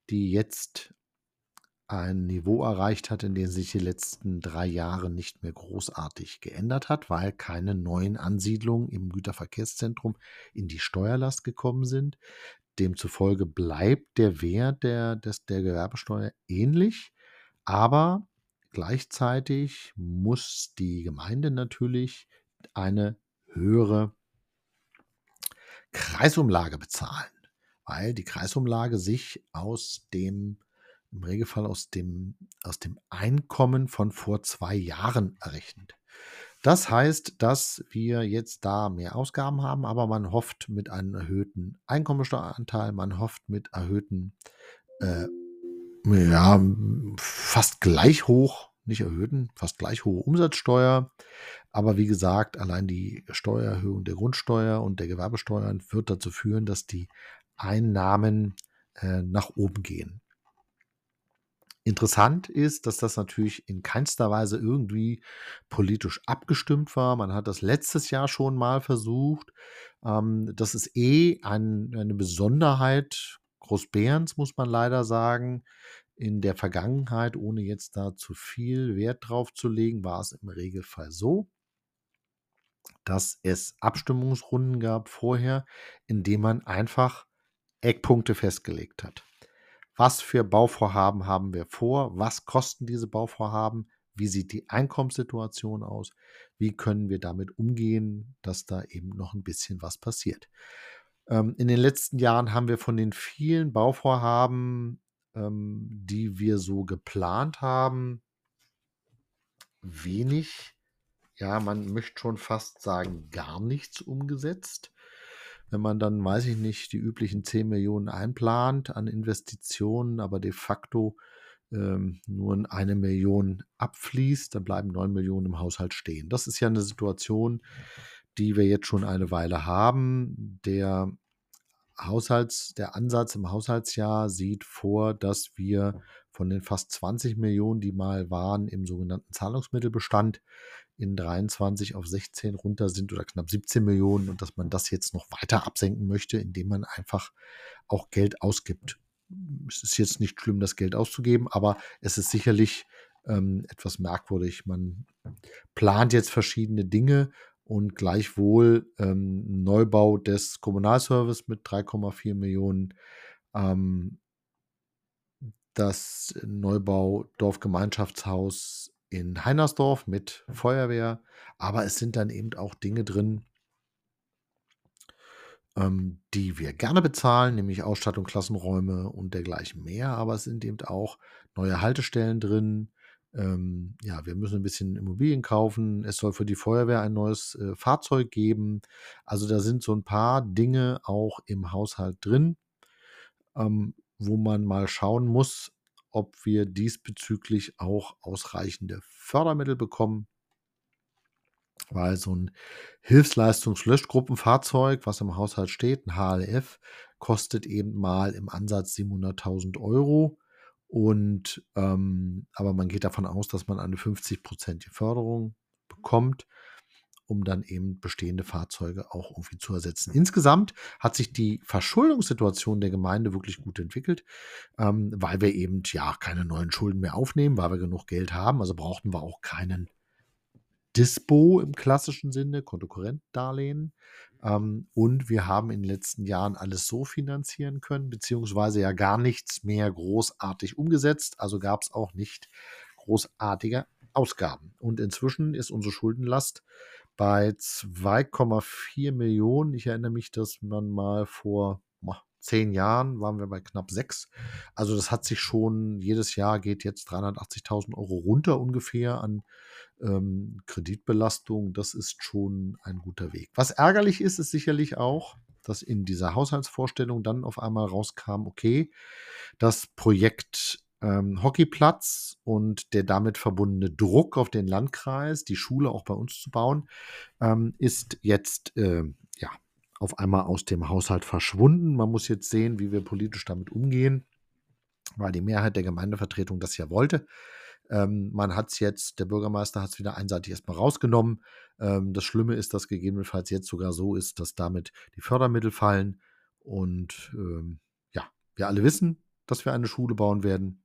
die jetzt ein Niveau erreicht hat, in dem sich die letzten drei Jahre nicht mehr großartig geändert hat, weil keine neuen Ansiedlungen im Güterverkehrszentrum in die Steuerlast gekommen sind. Demzufolge bleibt der Wert der, des, der Gewerbesteuer ähnlich, aber Gleichzeitig muss die Gemeinde natürlich eine höhere Kreisumlage bezahlen, weil die Kreisumlage sich aus dem, im Regelfall aus dem, aus dem Einkommen von vor zwei Jahren errechnet. Das heißt, dass wir jetzt da mehr Ausgaben haben, aber man hofft mit einem erhöhten Einkommensteueranteil, man hofft mit erhöhten äh, ja, fast gleich hoch, nicht erhöhten, fast gleich hohe Umsatzsteuer. Aber wie gesagt, allein die Steuererhöhung der Grundsteuer und der Gewerbesteuern wird dazu führen, dass die Einnahmen äh, nach oben gehen. Interessant ist, dass das natürlich in keinster Weise irgendwie politisch abgestimmt war. Man hat das letztes Jahr schon mal versucht. Ähm, das ist eh ein, eine Besonderheit Großbärens, muss man leider sagen. In der Vergangenheit, ohne jetzt da zu viel Wert drauf zu legen, war es im Regelfall so, dass es Abstimmungsrunden gab vorher, in denen man einfach Eckpunkte festgelegt hat. Was für Bauvorhaben haben wir vor? Was kosten diese Bauvorhaben? Wie sieht die Einkommenssituation aus? Wie können wir damit umgehen, dass da eben noch ein bisschen was passiert? Ähm, in den letzten Jahren haben wir von den vielen Bauvorhaben, ähm, die wir so geplant haben, wenig, ja, man möchte schon fast sagen, gar nichts umgesetzt. Wenn man dann, weiß ich nicht, die üblichen 10 Millionen einplant an Investitionen, aber de facto ähm, nur eine Million abfließt, dann bleiben 9 Millionen im Haushalt stehen. Das ist ja eine Situation, die wir jetzt schon eine Weile haben. Der Haushalts, der Ansatz im Haushaltsjahr sieht vor, dass wir von den fast 20 Millionen, die mal waren im sogenannten Zahlungsmittelbestand, in 23 auf 16 runter sind oder knapp 17 Millionen und dass man das jetzt noch weiter absenken möchte, indem man einfach auch Geld ausgibt. Es ist jetzt nicht schlimm, das Geld auszugeben, aber es ist sicherlich ähm, etwas merkwürdig. Man plant jetzt verschiedene Dinge und gleichwohl ähm, Neubau des Kommunalservice mit 3,4 Millionen, ähm, das Neubau Dorfgemeinschaftshaus in Heinersdorf mit Feuerwehr, aber es sind dann eben auch Dinge drin, ähm, die wir gerne bezahlen, nämlich Ausstattung, Klassenräume und dergleichen mehr. Aber es sind eben auch neue Haltestellen drin, ähm, ja, wir müssen ein bisschen Immobilien kaufen. Es soll für die Feuerwehr ein neues äh, Fahrzeug geben. Also da sind so ein paar Dinge auch im Haushalt drin, ähm, wo man mal schauen muss, ob wir diesbezüglich auch ausreichende Fördermittel bekommen. Weil so ein Hilfsleistungslöschgruppenfahrzeug, was im Haushalt steht, ein HLF, kostet eben mal im Ansatz 700.000 Euro. Und ähm, aber man geht davon aus, dass man eine 50-prozentige Förderung bekommt, um dann eben bestehende Fahrzeuge auch irgendwie zu ersetzen. Insgesamt hat sich die Verschuldungssituation der Gemeinde wirklich gut entwickelt, ähm, weil wir eben ja keine neuen Schulden mehr aufnehmen, weil wir genug Geld haben. Also brauchten wir auch keinen Dispo im klassischen Sinne, Kontokorrentdarlehen. Ähm, und wir haben in den letzten Jahren alles so finanzieren können, beziehungsweise ja gar nichts mehr großartig umgesetzt. Also gab es auch nicht großartige Ausgaben. Und inzwischen ist unsere Schuldenlast bei 2,4 Millionen. Ich erinnere mich, dass man mal vor zehn Jahren waren wir bei knapp sechs. Also das hat sich schon, jedes Jahr geht jetzt 380.000 Euro runter ungefähr an ähm, Kreditbelastung. Das ist schon ein guter Weg. Was ärgerlich ist, ist sicherlich auch, dass in dieser Haushaltsvorstellung dann auf einmal rauskam, okay, das Projekt ähm, Hockeyplatz und der damit verbundene Druck auf den Landkreis, die Schule auch bei uns zu bauen, ähm, ist jetzt äh, ja auf einmal aus dem Haushalt verschwunden. Man muss jetzt sehen, wie wir politisch damit umgehen, weil die Mehrheit der Gemeindevertretung das ja wollte. Ähm, man hat es jetzt, der Bürgermeister hat es wieder einseitig erstmal rausgenommen. Ähm, das Schlimme ist, dass gegebenenfalls jetzt sogar so ist, dass damit die Fördermittel fallen. Und ähm, ja, wir alle wissen, dass wir eine Schule bauen werden.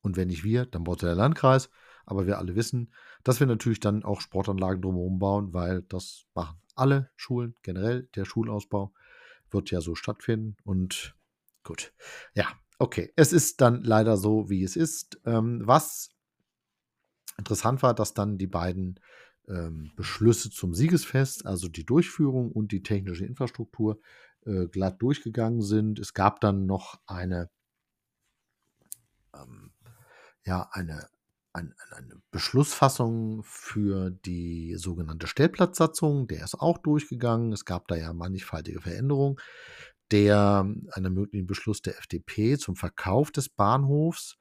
Und wenn nicht wir, dann baut der Landkreis. Aber wir alle wissen, dass wir natürlich dann auch Sportanlagen drumherum bauen, weil das machen alle Schulen generell. Der Schulausbau wird ja so stattfinden. Und gut, ja, okay. Es ist dann leider so, wie es ist. Ähm, was Interessant war, dass dann die beiden ähm, Beschlüsse zum Siegesfest, also die Durchführung und die technische Infrastruktur, äh, glatt durchgegangen sind. Es gab dann noch eine, ähm, ja, eine, ein, eine Beschlussfassung für die sogenannte Stellplatzsatzung. Der ist auch durchgegangen. Es gab da ja mannigfaltige Veränderungen. Der, einen möglichen Beschluss der FDP zum Verkauf des Bahnhofs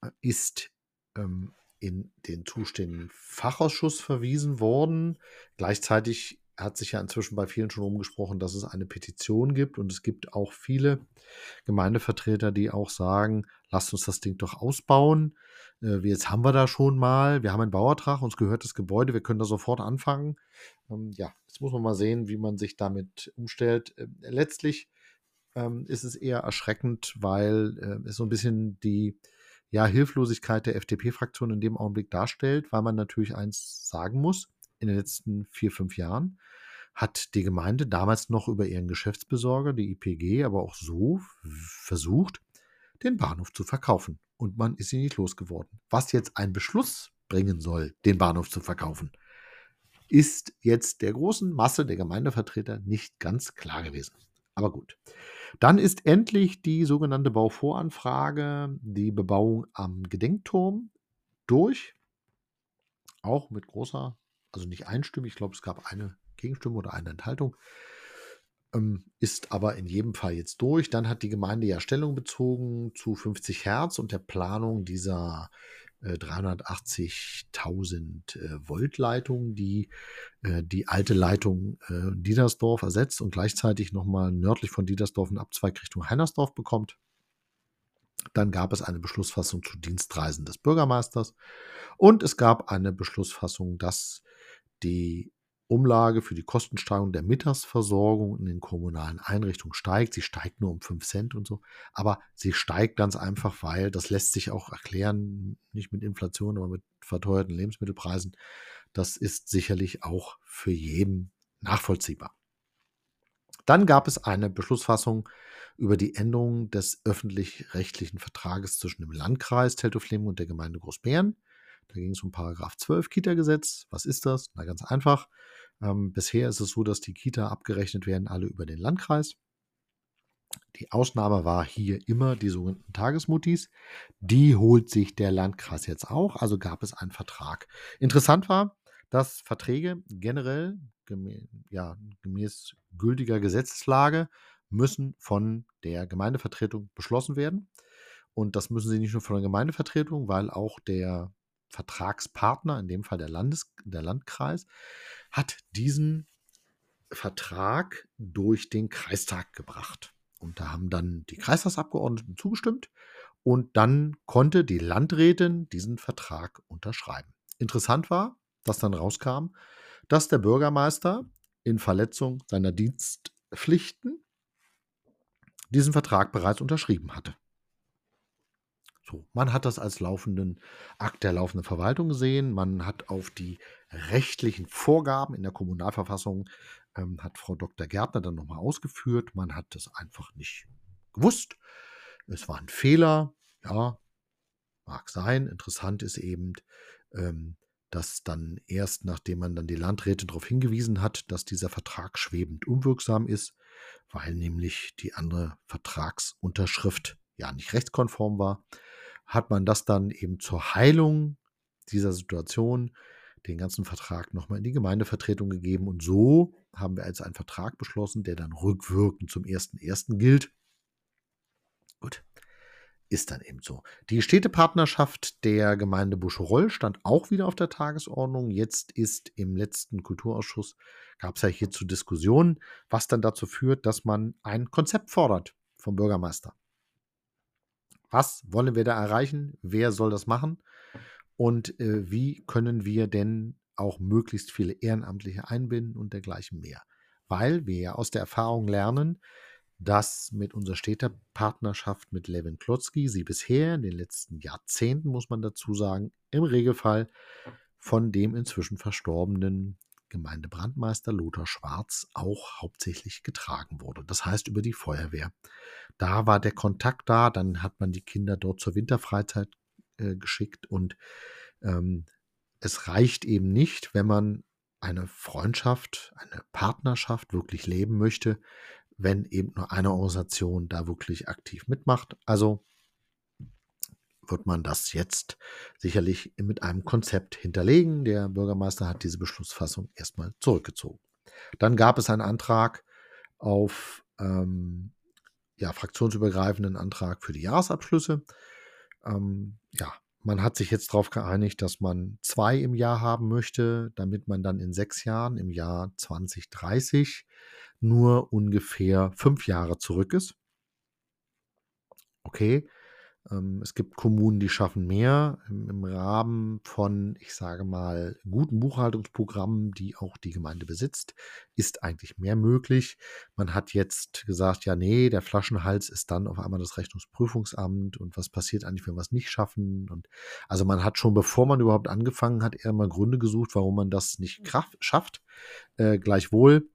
äh, ist ähm, in den zuständigen Fachausschuss verwiesen worden. Gleichzeitig hat sich ja inzwischen bei vielen schon umgesprochen, dass es eine Petition gibt und es gibt auch viele Gemeindevertreter, die auch sagen, lasst uns das Ding doch ausbauen. Äh, jetzt haben wir da schon mal, wir haben einen Bauertrag, uns gehört das Gebäude, wir können da sofort anfangen. Ähm, ja, jetzt muss man mal sehen, wie man sich damit umstellt. Äh, letztlich ähm, ist es eher erschreckend, weil äh, es so ein bisschen die ja, Hilflosigkeit der FDP-Fraktion in dem Augenblick darstellt, weil man natürlich eins sagen muss, in den letzten vier, fünf Jahren hat die Gemeinde damals noch über ihren Geschäftsbesorger, die IPG, aber auch so versucht, den Bahnhof zu verkaufen. Und man ist ihn nicht losgeworden. Was jetzt ein Beschluss bringen soll, den Bahnhof zu verkaufen, ist jetzt der großen Masse der Gemeindevertreter nicht ganz klar gewesen. Aber gut. Dann ist endlich die sogenannte Bauvoranfrage, die Bebauung am Gedenkturm durch. Auch mit großer, also nicht einstimmig, ich glaube, es gab eine Gegenstimme oder eine Enthaltung. Ähm, ist aber in jedem Fall jetzt durch. Dann hat die Gemeinde ja Stellung bezogen zu 50 Hertz und der Planung dieser 380.000 äh, Volt Leitung, die äh, die alte Leitung äh, Diedersdorf ersetzt und gleichzeitig nochmal nördlich von Diedersdorf einen Abzweig Richtung Heinersdorf bekommt. Dann gab es eine Beschlussfassung zu Dienstreisen des Bürgermeisters und es gab eine Beschlussfassung, dass die Umlage für die Kostensteigerung der Mittagsversorgung in den kommunalen Einrichtungen steigt. Sie steigt nur um 5 Cent und so. Aber sie steigt ganz einfach, weil das lässt sich auch erklären, nicht mit Inflation, aber mit verteuerten Lebensmittelpreisen. Das ist sicherlich auch für jeden nachvollziehbar. Dann gab es eine Beschlussfassung über die Änderung des öffentlich-rechtlichen Vertrages zwischen dem Landkreis Teltow-Fleming und der Gemeinde Großbären. Da ging es um Paragraph 12 Kita-Gesetz. Was ist das? Na, ganz einfach. Ähm, bisher ist es so, dass die Kita abgerechnet werden, alle über den Landkreis. Die Ausnahme war hier immer die sogenannten Tagesmutis. Die holt sich der Landkreis jetzt auch, also gab es einen Vertrag. Interessant war, dass Verträge generell gemäß, ja, gemäß gültiger Gesetzeslage müssen von der Gemeindevertretung beschlossen werden. Und das müssen sie nicht nur von der Gemeindevertretung, weil auch der Vertragspartner, in dem Fall der, Landes, der Landkreis, hat diesen Vertrag durch den Kreistag gebracht. Und da haben dann die Kreistagsabgeordneten zugestimmt und dann konnte die Landrätin diesen Vertrag unterschreiben. Interessant war, dass dann rauskam, dass der Bürgermeister in Verletzung seiner Dienstpflichten diesen Vertrag bereits unterschrieben hatte. So, man hat das als laufenden Akt der laufenden Verwaltung gesehen. Man hat auf die rechtlichen Vorgaben in der Kommunalverfassung, ähm, hat Frau Dr. Gärtner dann nochmal ausgeführt. Man hat das einfach nicht gewusst. Es war ein Fehler. Ja, mag sein. Interessant ist eben, ähm, dass dann erst nachdem man dann die Landräte darauf hingewiesen hat, dass dieser Vertrag schwebend unwirksam ist, weil nämlich die andere Vertragsunterschrift ja nicht rechtskonform war, hat man das dann eben zur Heilung dieser Situation den ganzen Vertrag nochmal in die Gemeindevertretung gegeben. Und so haben wir jetzt einen Vertrag beschlossen, der dann rückwirkend zum 1.1. gilt. Gut, ist dann eben so. Die Städtepartnerschaft der Gemeinde Buscherol stand auch wieder auf der Tagesordnung. Jetzt ist im letzten Kulturausschuss, gab es ja hierzu Diskussionen, was dann dazu führt, dass man ein Konzept fordert vom Bürgermeister. Was wollen wir da erreichen? Wer soll das machen? Und äh, wie können wir denn auch möglichst viele Ehrenamtliche einbinden und dergleichen mehr? Weil wir ja aus der Erfahrung lernen, dass mit unserer Städtepartnerschaft mit Levin Klotzki sie bisher in den letzten Jahrzehnten, muss man dazu sagen, im Regelfall von dem inzwischen verstorbenen Gemeindebrandmeister Lothar Schwarz auch hauptsächlich getragen wurde. Das heißt über die Feuerwehr. Da war der Kontakt da, dann hat man die Kinder dort zur Winterfreizeit äh, geschickt und ähm, es reicht eben nicht, wenn man eine Freundschaft, eine Partnerschaft wirklich leben möchte, wenn eben nur eine Organisation da wirklich aktiv mitmacht. Also wird man das jetzt sicherlich mit einem Konzept hinterlegen. Der Bürgermeister hat diese Beschlussfassung erstmal zurückgezogen. Dann gab es einen Antrag auf ähm, ja, fraktionsübergreifenden Antrag für die Jahresabschlüsse. Ähm, ja, man hat sich jetzt darauf geeinigt, dass man zwei im Jahr haben möchte, damit man dann in sechs Jahren, im Jahr 2030, nur ungefähr fünf Jahre zurück ist. Okay, es gibt Kommunen, die schaffen mehr im, Rahmen von, ich sage mal, guten Buchhaltungsprogrammen, die auch die Gemeinde besitzt, ist eigentlich mehr möglich. Man hat jetzt gesagt, ja, nee, der Flaschenhals ist dann auf einmal das Rechnungsprüfungsamt und was passiert eigentlich, wenn wir es nicht schaffen? Und also man hat schon, bevor man überhaupt angefangen hat, eher mal Gründe gesucht, warum man das nicht kraft, schafft. Äh, gleichwohl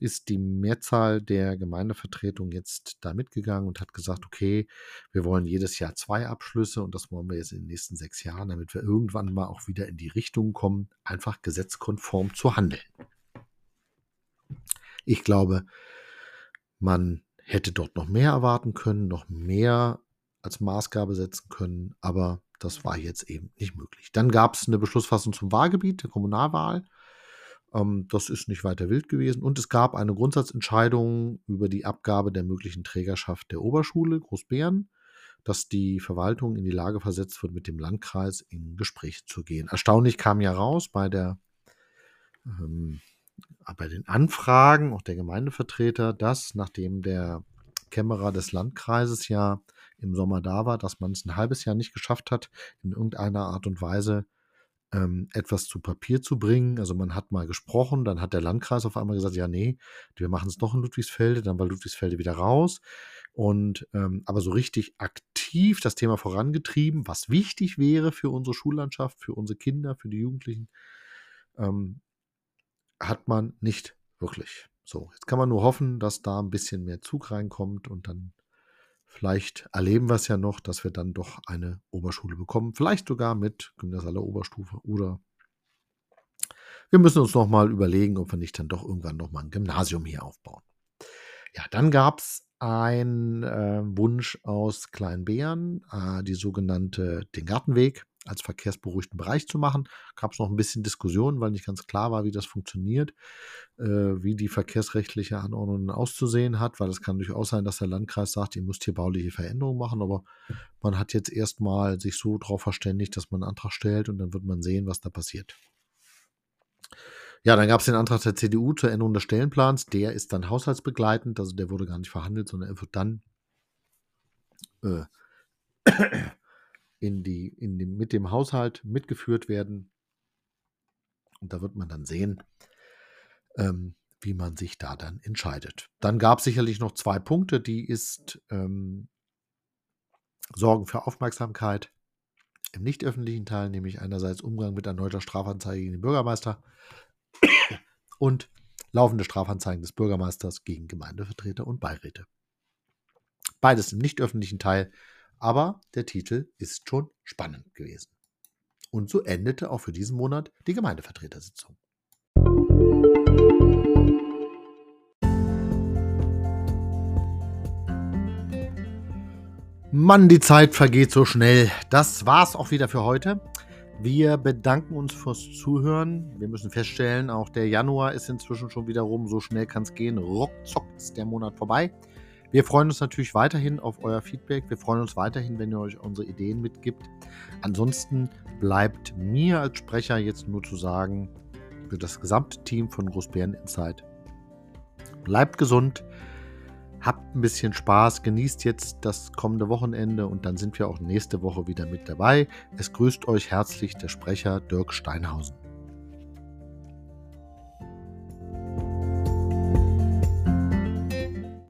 ist die Mehrzahl der Gemeindevertretung jetzt da mitgegangen und hat gesagt, okay, wir wollen jedes Jahr zwei Abschlüsse und das wollen wir jetzt in den nächsten sechs Jahren, damit wir irgendwann mal auch wieder in die Richtung kommen, einfach gesetzkonform zu handeln. Ich glaube, man hätte dort noch mehr erwarten können, noch mehr als Maßgabe setzen können, aber das war jetzt eben nicht möglich. Dann gab es eine Beschlussfassung zum Wahlgebiet der Kommunalwahl. Ähm, das ist nicht weiter wild gewesen. Und es gab eine Grundsatzentscheidung über die Abgabe der möglichen Trägerschaft der Oberschule Großbären, dass die Verwaltung in die Lage versetzt wird, mit dem Landkreis in Gespräche zu gehen. Erstaunlich kam ja raus bei der ähm, bei den Anfragen auch der Gemeindevertreter, dass nachdem der Kämmerer des Landkreises ja im Sommer da war, dass man es ein halbes Jahr nicht geschafft hat, in irgendeiner Art und Weise ähm, etwas zu Papier zu bringen. Also man hat mal gesprochen, dann hat der Landkreis auf einmal gesagt, ja, nee, wir machen es doch in Ludwigsfelde, dann war Ludwigsfelde wieder raus. Und ähm, aber so richtig aktiv das Thema vorangetrieben, was wichtig wäre für unsere Schullandschaft, für unsere Kinder, für die Jugendlichen, ähm, hat man nicht wirklich. So, jetzt kann man nur hoffen, dass da ein bisschen mehr Zug reinkommt und dann vielleicht erleben wir es ja noch, dass wir dann doch eine Oberschule bekommen. Vielleicht sogar mit gymnasialer Oberstufe oder wir müssen uns noch mal überlegen, ob wir nicht dann doch irgendwann noch mal ein Gymnasium hier aufbauen. Ja, dann gab es einen äh, Wunsch aus Kleinbären, äh, die sogenannte den Gartenweg als verkehrsberuhigten Bereich zu machen. Gab es noch ein bisschen Diskussionen, weil nicht ganz klar war, wie das funktioniert, äh, wie die verkehrsrechtliche Anordnung auszusehen hat, weil es kann durchaus sein, dass der Landkreis sagt, ihr müsst hier bauliche Veränderungen machen, aber man hat jetzt erstmal sich so darauf verständigt, dass man einen Antrag stellt und dann wird man sehen, was da passiert. Ja, dann gab es den Antrag der CDU zur Änderung des Stellenplans. Der ist dann haushaltsbegleitend, also der wurde gar nicht verhandelt, sondern er wird dann äh, in die, in die, mit dem Haushalt mitgeführt werden. Und da wird man dann sehen, ähm, wie man sich da dann entscheidet. Dann gab es sicherlich noch zwei Punkte, die ist ähm, Sorgen für Aufmerksamkeit im nicht öffentlichen Teil, nämlich einerseits Umgang mit erneuter Strafanzeige gegen den Bürgermeister und laufende Strafanzeigen des Bürgermeisters gegen Gemeindevertreter und Beiräte. Beides im nicht öffentlichen Teil aber der Titel ist schon spannend gewesen. Und so endete auch für diesen Monat die Gemeindevertretersitzung. Mann, die Zeit vergeht so schnell. Das war's auch wieder für heute. Wir bedanken uns fürs Zuhören. Wir müssen feststellen, auch der Januar ist inzwischen schon wieder rum. So schnell kann es gehen. Ruckzuck ist der Monat vorbei. Wir freuen uns natürlich weiterhin auf euer Feedback. Wir freuen uns weiterhin, wenn ihr euch unsere Ideen mitgibt. Ansonsten bleibt mir als Sprecher jetzt nur zu sagen, für das gesamte Team von Großbären Insight, bleibt gesund, habt ein bisschen Spaß, genießt jetzt das kommende Wochenende und dann sind wir auch nächste Woche wieder mit dabei. Es grüßt euch herzlich der Sprecher Dirk Steinhausen.